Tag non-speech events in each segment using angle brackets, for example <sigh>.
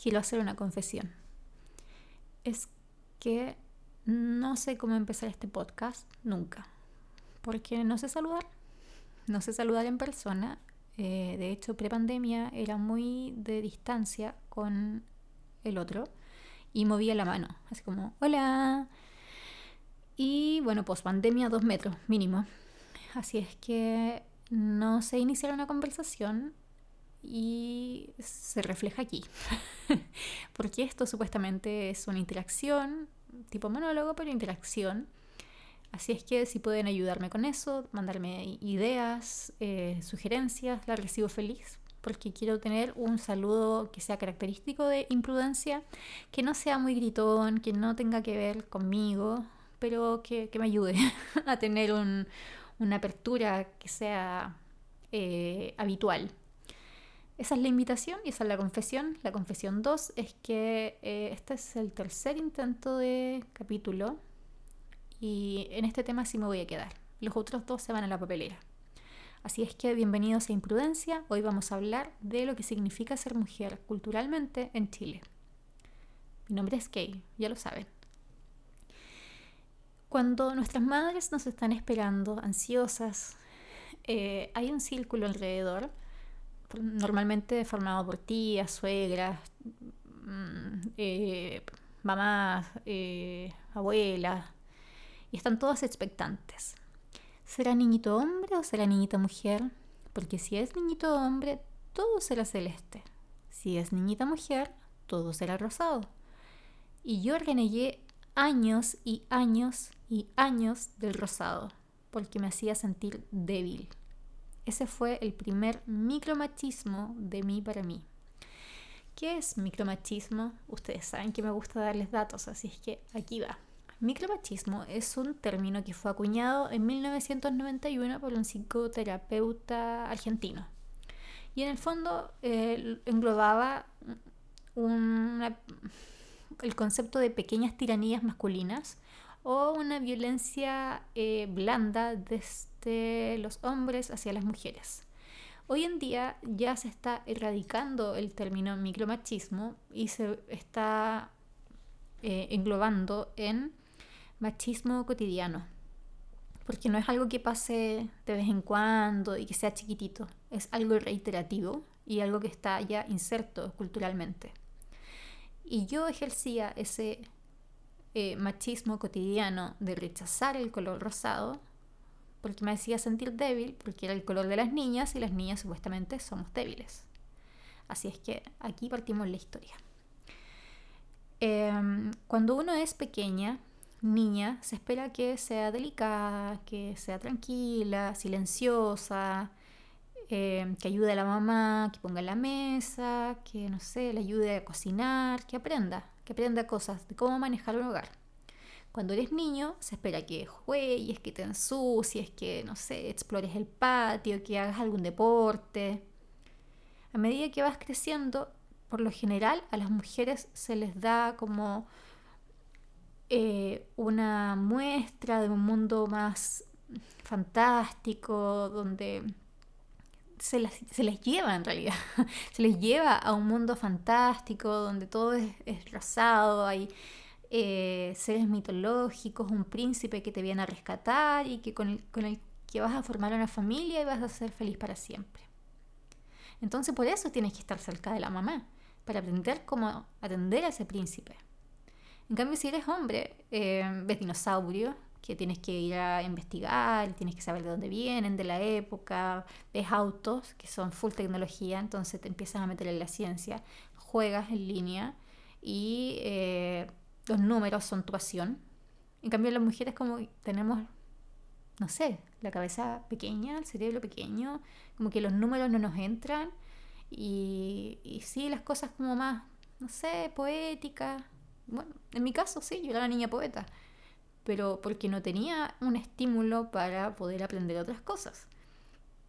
quiero hacer una confesión. Es que no sé cómo empezar este podcast nunca, porque no sé saludar, no sé saludar en persona. Eh, de hecho, pre-pandemia era muy de distancia con el otro y movía la mano, así como, hola. Y bueno, post pandemia, dos metros mínimo. Así es que no sé iniciar una conversación y se refleja aquí. <laughs> Porque esto supuestamente es una interacción, tipo monólogo, pero interacción. Así es que si pueden ayudarme con eso, mandarme ideas, eh, sugerencias, la recibo feliz. Porque quiero tener un saludo que sea característico de imprudencia, que no sea muy gritón, que no tenga que ver conmigo, pero que, me ayude <laughs> a tener una apertura que sea eh, habitual. Esa es la invitación y esa es la confesión. La confesión 2 es que eh, este es el tercer intento de capítulo y en este tema sí me voy a quedar. Los otros dos se van a la papelera. Así es que bienvenidos a Imprudencia. Hoy vamos a hablar de lo que significa ser mujer culturalmente en Chile. Mi nombre es Kay, ya lo saben. Cuando nuestras madres nos están esperando, ansiosas, eh, hay un círculo alrededor normalmente formado por tías, suegras, mm, eh, mamás, eh, abuelas, y están todas expectantes. ¿Será niñito hombre o será niñita mujer? Porque si es niñito hombre, todo será celeste. Si es niñita mujer, todo será rosado. Y yo renegué años y años y años del rosado, porque me hacía sentir débil. Ese fue el primer micromachismo de mí para mí. ¿Qué es micromachismo? Ustedes saben que me gusta darles datos, así es que aquí va. Micromachismo es un término que fue acuñado en 1991 por un psicoterapeuta argentino. Y en el fondo eh, englobaba el concepto de pequeñas tiranías masculinas o una violencia eh, blanda desde los hombres hacia las mujeres. Hoy en día ya se está erradicando el término micromachismo y se está eh, englobando en machismo cotidiano, porque no es algo que pase de vez en cuando y que sea chiquitito, es algo reiterativo y algo que está ya inserto culturalmente. Y yo ejercía ese eh, machismo cotidiano de rechazar el color rosado porque me hacía sentir débil, porque era el color de las niñas y las niñas supuestamente somos débiles. Así es que aquí partimos la historia. Em, cuando uno es pequeña, niña, se espera que sea delicada, que sea tranquila, silenciosa, em, que ayude a la mamá, que ponga la mesa, que no sé, le ayude a cocinar, que aprenda que aprenda cosas de cómo manejar un hogar. Cuando eres niño, se espera que juegues, que te ensucies, que, no sé, explores el patio, que hagas algún deporte. A medida que vas creciendo, por lo general a las mujeres se les da como eh, una muestra de un mundo más fantástico, donde se, les lleva en realidad, <laughs> se les lleva a un mundo fantástico donde todo es, es rosado, hay eh, seres mitológicos, un príncipe que te viene a rescatar y que con el, que vas a formar una familia y vas a ser feliz para siempre. Entonces por eso tienes que estar cerca de la mamá, para aprender cómo atender a ese príncipe. En cambio, si eres hombre, eh, ves dinosaurios, que tienes que ir a investigar, tienes que saber de dónde vienen, de la época, ves autos que son full tecnología, entonces te empiezas a meter en la ciencia, juegas en línea y eh, los números son tu pasión. En cambio las mujeres como tenemos, no sé, la cabeza pequeña, el cerebro pequeño, como que los números no nos entran y, y sí, las cosas como más, no sé, poéticas. Bueno, en mi caso sí, yo era niña poeta pero porque no tenía un estímulo para poder aprender otras cosas.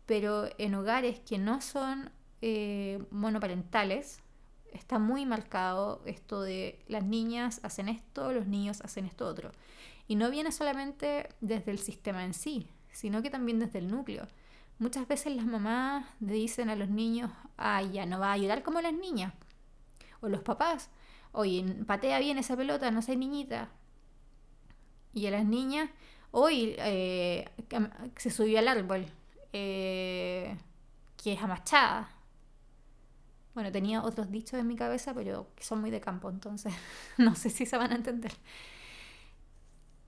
Pero en hogares que no son eh, monoparentales, está muy marcado esto de las niñas hacen esto, los niños hacen esto otro. Y no viene solamente desde el sistema en sí, sino que también desde el núcleo. Muchas veces las mamás dicen a los niños, ay, ya no va a ayudar como las niñas. O los papás, oye, patea bien esa pelota, no seas niñita. Y a las niñas, hoy eh, se subió al árbol, eh, que es amachada. Bueno, tenía otros dichos en mi cabeza, pero son muy de campo, entonces <laughs> no sé si se van a entender.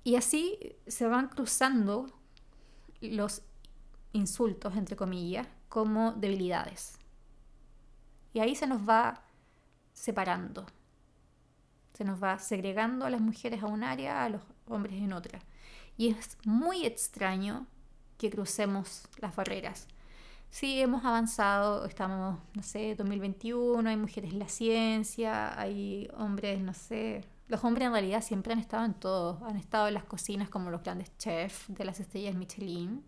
Y así se van cruzando los insultos, entre comillas, como debilidades. Y ahí se nos va separando. Se nos va segregando a las mujeres a un área, a los hombres en otra. Y es muy extraño que crucemos las barreras. Sí, hemos avanzado, estamos, no sé, 2021, hay mujeres en la ciencia, hay hombres, no sé, los hombres en realidad siempre han estado en todo, han estado en las cocinas como los grandes chefs de las estrellas Michelin,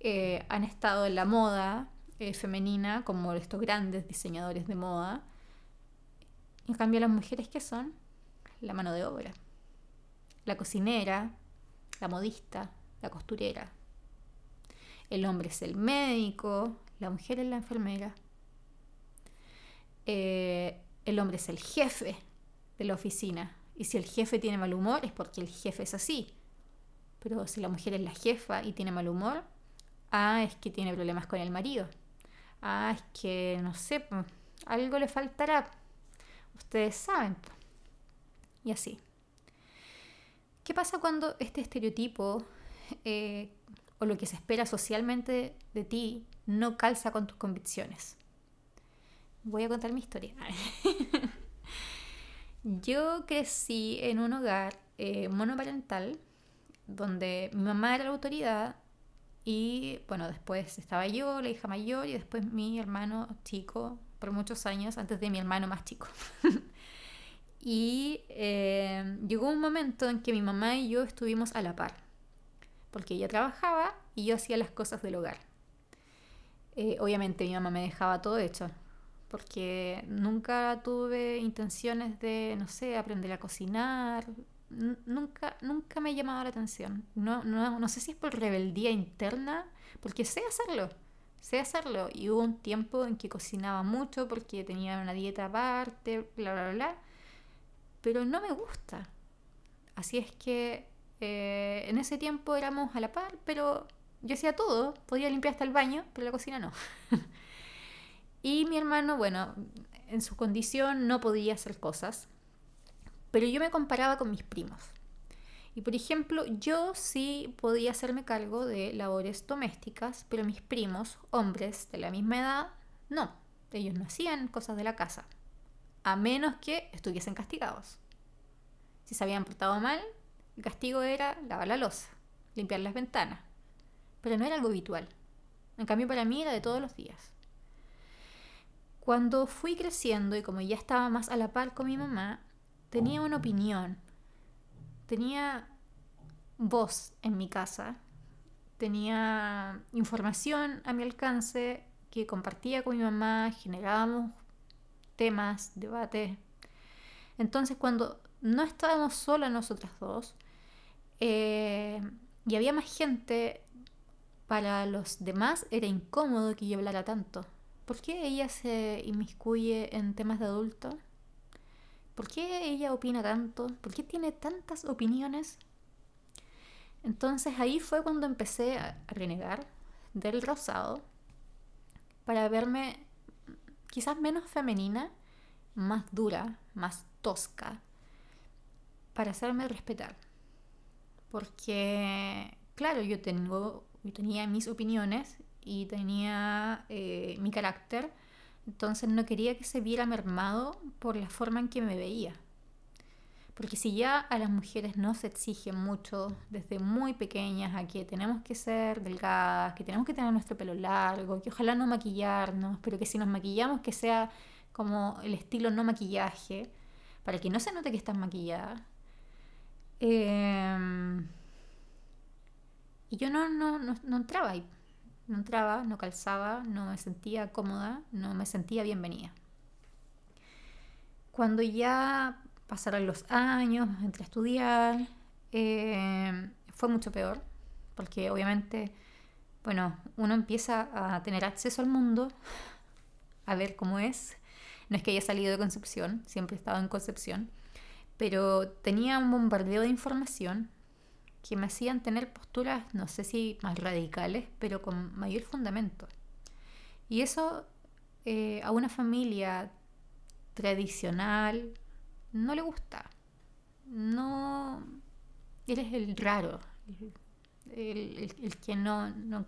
eh, han estado en la moda eh, femenina como estos grandes diseñadores de moda. En cambio las mujeres que son la mano de obra, la cocinera, la modista, la costurera, el hombre es el médico, la mujer es la enfermera. Eh, el hombre es el jefe de la oficina. Y si el jefe tiene mal humor es porque el jefe es así. Pero si la mujer es la jefa y tiene mal humor, ah, es que tiene problemas con el marido. Ah, es que, no sé, algo le faltará. Ustedes saben. Y así. ¿Qué pasa cuando este estereotipo eh, o lo que se espera socialmente de ti no calza con tus convicciones. Voy a contar mi historia. <laughs> Yo crecí en un hogar eh, monoparental donde mi mamá era la autoridad y bueno, después estaba yo, la hija mayor, y después mi hermano chico, por muchos años, antes de mi hermano más chico. <laughs> y eh, llegó un momento en que mi mamá y yo estuvimos a la par porque ella trabajaba y yo hacía las cosas del hogar. Eh, obviamente mi mamá me dejaba todo hecho, porque nunca tuve intenciones de, no sé, aprender a cocinar, nunca, nunca me llamaba la atención. No, no, no sé si es por rebeldía interna, porque sé hacerlo, sé hacerlo. Y hubo un tiempo en que cocinaba mucho porque tenía una dieta aparte, bla, bla, bla. Pero no me gusta. Así es que eh, en ese tiempo éramos a la par, pero yo hacía todo. Podía limpiar hasta el baño, pero la cocina no. <laughs> y mi hermano, bueno, en su condición no podía hacer cosas, pero yo me comparaba con mis primos. Y por ejemplo, yo sí podía hacerme cargo de labores domésticas, pero mis primos, hombres de la misma edad, no. Ellos no hacían cosas de la casa, a menos que estuviesen castigados. Si se habían portado mal, el castigo era lavar la losa, limpiar las ventanas. Pero no era algo habitual. En cambio, para mí era de todos los días. Cuando fui creciendo y como ya estaba más a la par con mi mamá, tenía una opinión. Tenía voz en mi casa. Tenía información a mi alcance que compartía con mi mamá, generábamos temas, debates. Entonces cuando no estábamos solas nosotras dos, eh, y había más gente, para los demás era incómodo que yo hablara tanto. ¿Por qué ella se inmiscuye en temas de adulto? ¿Por qué ella opina tanto? ¿Por qué tiene tantas opiniones? Entonces ahí fue cuando empecé a renegar del rosado para verme quizás menos femenina, más dura, más tosca, para hacerme respetar porque, claro, yo, tengo, tenía mis opiniones y tenía eh, mi carácter, entonces no quería que se viera mermado por la forma en que me veía. Porque si ya a las mujeres no se exige mucho desde muy pequeñas a que tenemos que ser delgadas, que tenemos que tener nuestro pelo largo, que ojalá no maquillarnos, pero que si nos maquillamos que sea como el estilo no maquillaje, para que no se note que estás maquillada, Em, y yo no, no, no, entraba ahí. No entraba, no calzaba, no me sentía cómoda, no me sentía bienvenida. Cuando ya pasaron los años, entré estudiar, em, fue mucho peor, porque obviamente, bueno, uno empieza a tener acceso al mundo, a ver cómo es. No es que haya salido de Concepción, siempre he estado en Concepción, pero tenía un bombardeo de información que me hacían tener posturas, no sé si más radicales, pero con mayor fundamento. Y eso eh, a una familia tradicional no le gusta. No, eres el raro, el, que no, no,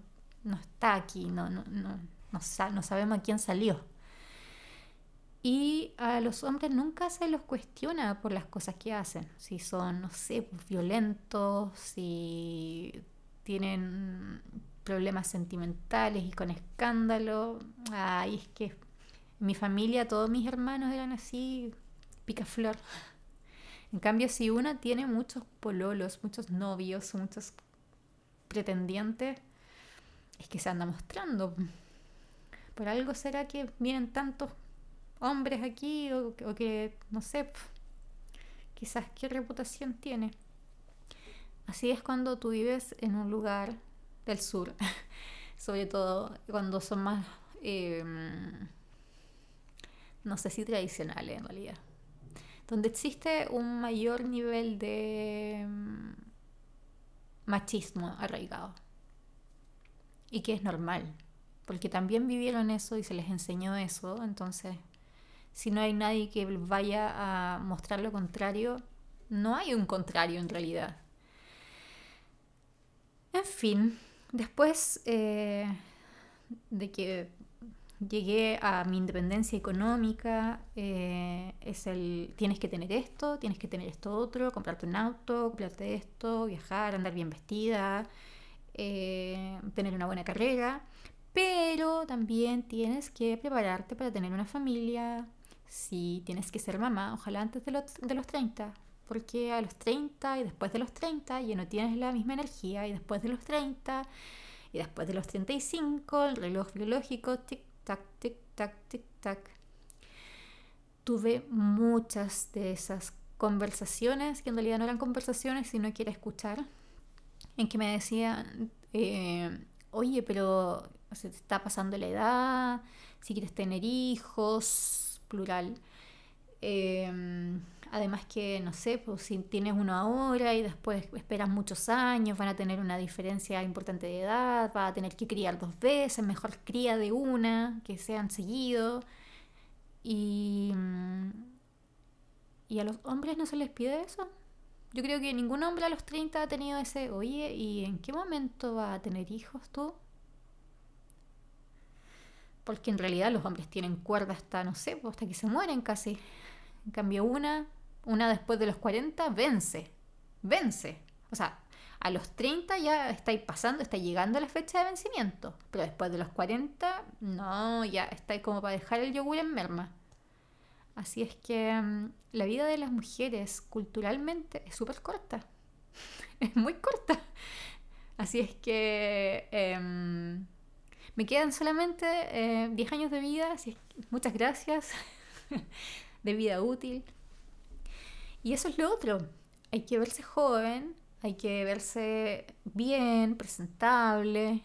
está aquí, no, no, no, no, sabemos a quién salió. Y a los hombres nunca se los cuestiona por las cosas que hacen. Si son, no sé, pues, violentos, si tienen problemas sentimentales y con escándalo. Ay, es que en mi familia todos mis hermanos eran así, picaflor. En cambio, si una tiene muchos pololos, muchos novios, muchos pretendientes, es que se anda mostrando. Por algo será que vienen tantos hombres aquí o, que, no sé, quizás qué reputación tiene. Así es cuando tú vives en un lugar del sur, <laughs> sobre todo cuando son más, em, no sé si tradicionales en realidad, donde existe un mayor nivel de em, machismo arraigado y que es normal, porque también vivieron eso y se les enseñó eso, entonces si no hay nadie que vaya a mostrar lo contrario, no hay un contrario en realidad. En fin, después eh, de que llegué a mi independencia económica, eh, es el tienes que tener esto, tienes que tener esto otro, comprarte un auto, comprarte esto, viajar, andar bien vestida, eh, tener una buena carrera, pero también tienes que prepararte para tener una familia, si tienes que ser mamá, ojalá antes de los, de los 30, porque a los 30 y después de los 30 ya no tienes la misma energía y después de los 30 y después de los 35 el reloj biológico tic tac tic tac tic tac. Tuve muchas de esas conversaciones que en realidad no eran conversaciones sino que era escuchar en que me decían eh, oye pero se te está pasando la edad si quieres tener hijos plural. Em, además que, no sé, pues si tienes uno ahora y después esperas muchos años, van a tener una diferencia importante de edad, va a tener que criar dos veces, mejor cría de una, que sean seguido. Y, y a los hombres no se les pide eso. Yo creo que ningún hombre a los 30 ha tenido ese, oye, ¿y en qué momento va a tener hijos tú? Porque en realidad los hombres tienen cuerda hasta, no sé, hasta que se mueren casi. En cambio, una, una después de los 40, vence, vence. O sea, a los 30 ya estáis pasando, está llegando la fecha de vencimiento, pero después de los 40, no, ya estáis como para dejar el yogur en merma. Así es que mm, la vida de las mujeres culturalmente es súper corta, <laughs> es muy corta. Así es que... Em, me quedan solamente 10 eh, años de vida, así muchas gracias, <laughs> de vida útil. Y eso es lo otro, hay que verse joven, hay que verse bien, presentable,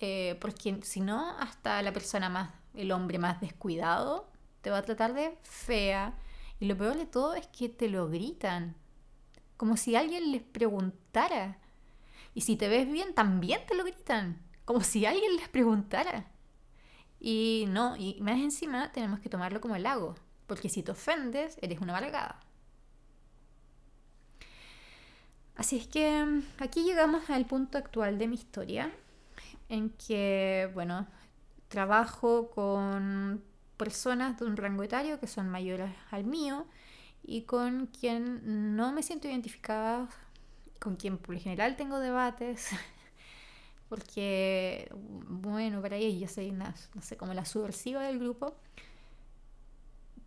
eh, porque si no, hasta la persona más, el hombre más descuidado, te va a tratar de fea. Y lo peor de todo es que te lo gritan, como si alguien les preguntara. Y si te ves bien, también te lo gritan como si alguien les preguntara. Y no, y más encima tenemos que tomarlo como el lago, porque si te ofendes, eres una amargada. Así es que mm, aquí llegamos al punto actual de mi historia, en que, bueno, trabajo con personas de un rango etario que son mayores al mío y con quien no me siento identificada, con quien por lo general tengo debates, <laughs> porque, bueno, para ella yo soy no sé, como la subversiva del grupo,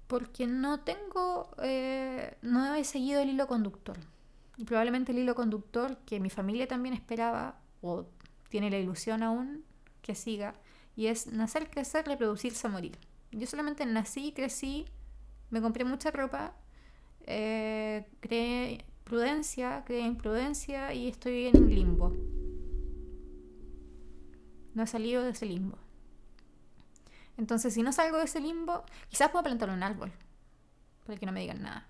porque no tengo, eh, no he seguido el hilo conductor. Y probablemente el hilo conductor que mi familia también esperaba, o tiene la ilusión aún, que siga, y es nacer, crecer, reproducirse, morir. Yo solamente nací, crecí, me compré mucha ropa, eh, creé prudencia, creé imprudencia y estoy en limbo no he salido de ese limbo. Entonces, si no salgo de ese limbo, quizás puedo plantar un árbol, para que no me digan nada.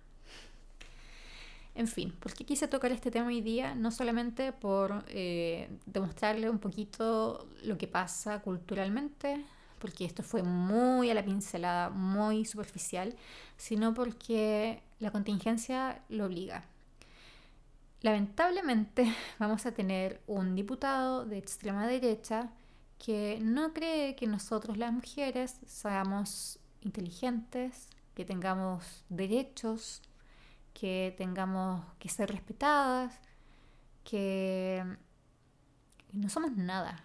En fin, ¿por qué quise tocar este tema hoy día? No solamente por eh, demostrarle un poquito lo que pasa culturalmente, porque esto fue muy a la pincelada, muy superficial, sino porque la contingencia lo obliga. Lamentablemente <laughs> vamos a tener un diputado de extrema derecha que no cree que nosotros las mujeres seamos inteligentes, que tengamos derechos, que tengamos que ser respetadas, que no somos nada,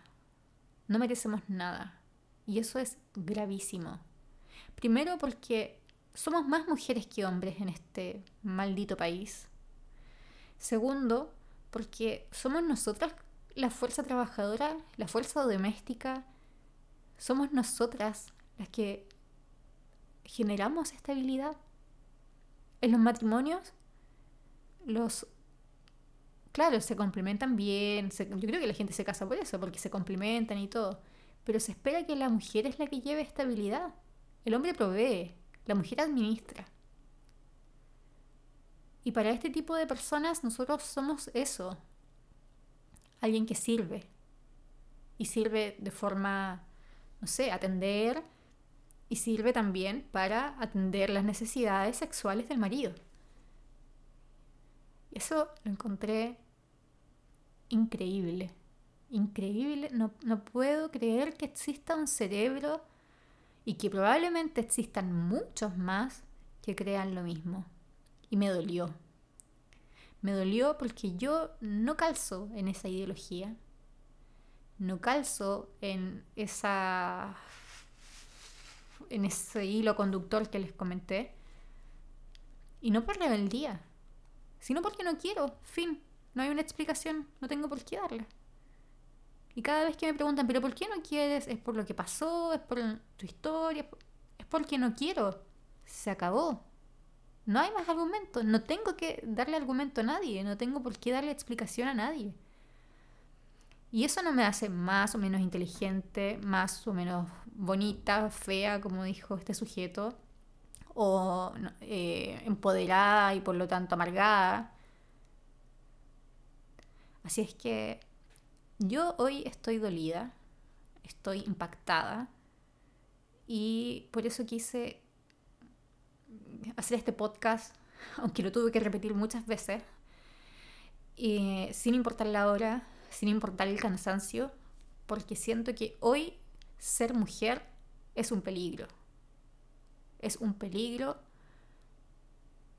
no merecemos nada. Y eso es gravísimo. Primero porque somos más mujeres que hombres en este maldito país. Segundo, porque somos nosotras la fuerza trabajadora, la fuerza doméstica. Somos nosotras las que generamos estabilidad. En los matrimonios, los... Claro, se complementan bien. yo creo que la gente se casa por eso, porque se complementan y todo pero se espera que la mujer es la que lleve estabilidad. El hombre provee, la mujer administra. Y para este tipo de personas nosotros somos eso, alguien que sirve. Y sirve de forma, no sé, atender y sirve también para atender las necesidades sexuales del marido. Eso lo encontré increíble increíble. No, puedo creer que exista un cerebro y que probablemente existan muchos más que crean lo mismo. Y me dolió. Me dolió porque yo no calzo en esa ideología. No calzo en esa en ese hilo conductor que les comenté. Y no por rebeldía, sino porque no quiero. Fin. No hay una explicación. No tengo por qué darla. Y cada vez que me preguntan, ¿pero por qué no quieres? ¿Es por lo que pasó? ¿Es por tu historia? Es porque no quiero. Se acabó. No hay más argumentos. No tengo que darle argumento a nadie. No tengo por qué darle explicación a nadie. Y eso no me hace más o menos inteligente, más o menos bonita, fea, como dijo este sujeto, o eh, empoderada y por lo tanto amargada. Así es que yo hoy estoy dolida, estoy impactada y por eso quise hacer este podcast, aunque lo tuve que repetir muchas veces, sin importar la hora, sin importar el cansancio, porque siento que hoy ser mujer es un peligro. Es un peligro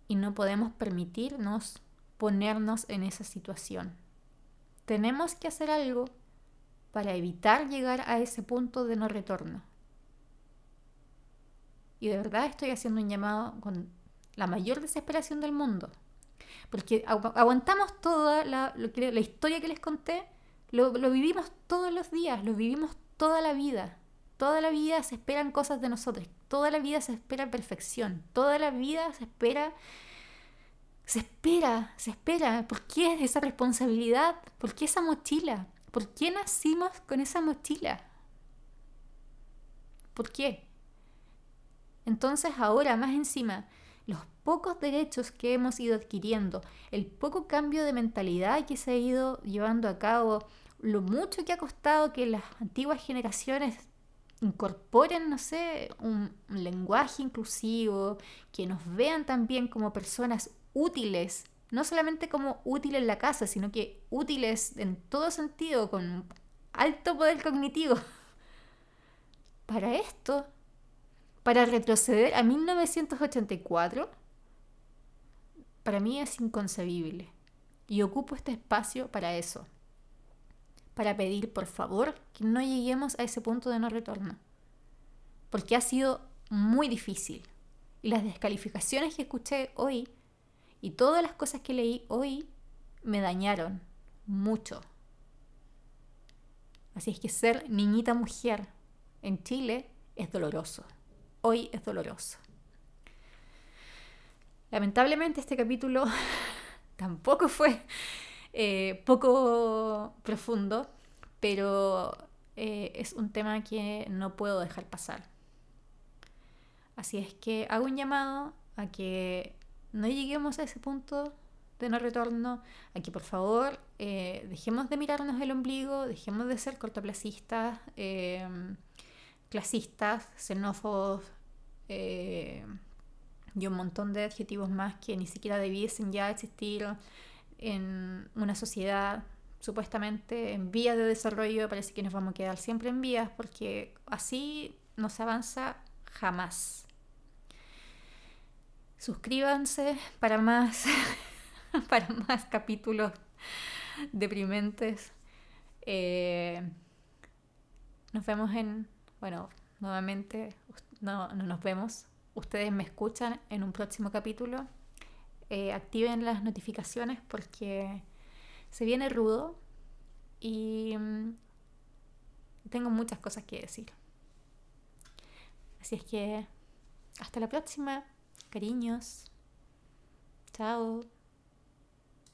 y no podemos permitirnos ponernos en esa situación tenemos que hacer algo para evitar llegar a ese punto de no retorno. Y de verdad estoy haciendo un llamado con la mayor desesperación del mundo. Porque aguantamos toda la, la historia que les conté, lo, lo vivimos todos los días, lo vivimos toda la vida. Toda la vida se esperan cosas de nosotros, toda la vida se espera perfección, toda la vida se espera se espera, se espera. ¿Por qué es esa responsabilidad? ¿Por qué esa mochila? ¿Por qué nacimos con esa mochila? ¿Por qué? Entonces ahora, más encima, los pocos derechos que hemos ido adquiriendo, el poco cambio de mentalidad que se ha ido llevando a cabo, lo mucho que ha costado que las antiguas generaciones incorporen, no sé, un, lenguaje inclusivo, que nos vean también como personas útiles, no solamente como útiles en la casa, sino que útiles en todo sentido, con alto poder cognitivo. <laughs> Para esto, para retroceder a 1984, para mí es inconcebible. Y ocupo este espacio para eso. Para pedir, por favor, que no lleguemos a ese punto de no retorno. Porque ha sido muy difícil. Y las descalificaciones que escuché hoy y todas las cosas que leí hoy me dañaron mucho. Así es que ser niñita mujer en Chile es doloroso. Hoy es doloroso. Lamentablemente este capítulo <laughs> tampoco fue eh, poco profundo, pero eh, es un tema que no puedo dejar pasar. Así es que hago un llamado a que no lleguemos a ese punto de no retorno, a que por favor eh, dejemos de mirarnos el ombligo, dejemos de ser cortoplacistas, clasistas, xenófobos eh, y un montón de adjetivos más que ni siquiera debiesen ya existir en una sociedad supuestamente en vías de desarrollo. Parece que nos vamos a quedar siempre en vías porque así no se avanza jamás. Suscríbanse para más, <laughs> para más capítulos deprimentes. Eh, nos vemos en, bueno, nuevamente, no, no, nos vemos. Ustedes me escuchan en un próximo capítulo. Eh, activen las notificaciones porque se viene rudo y mm, tengo muchas cosas que decir. Así es que hasta la próxima. Cariños. Chao.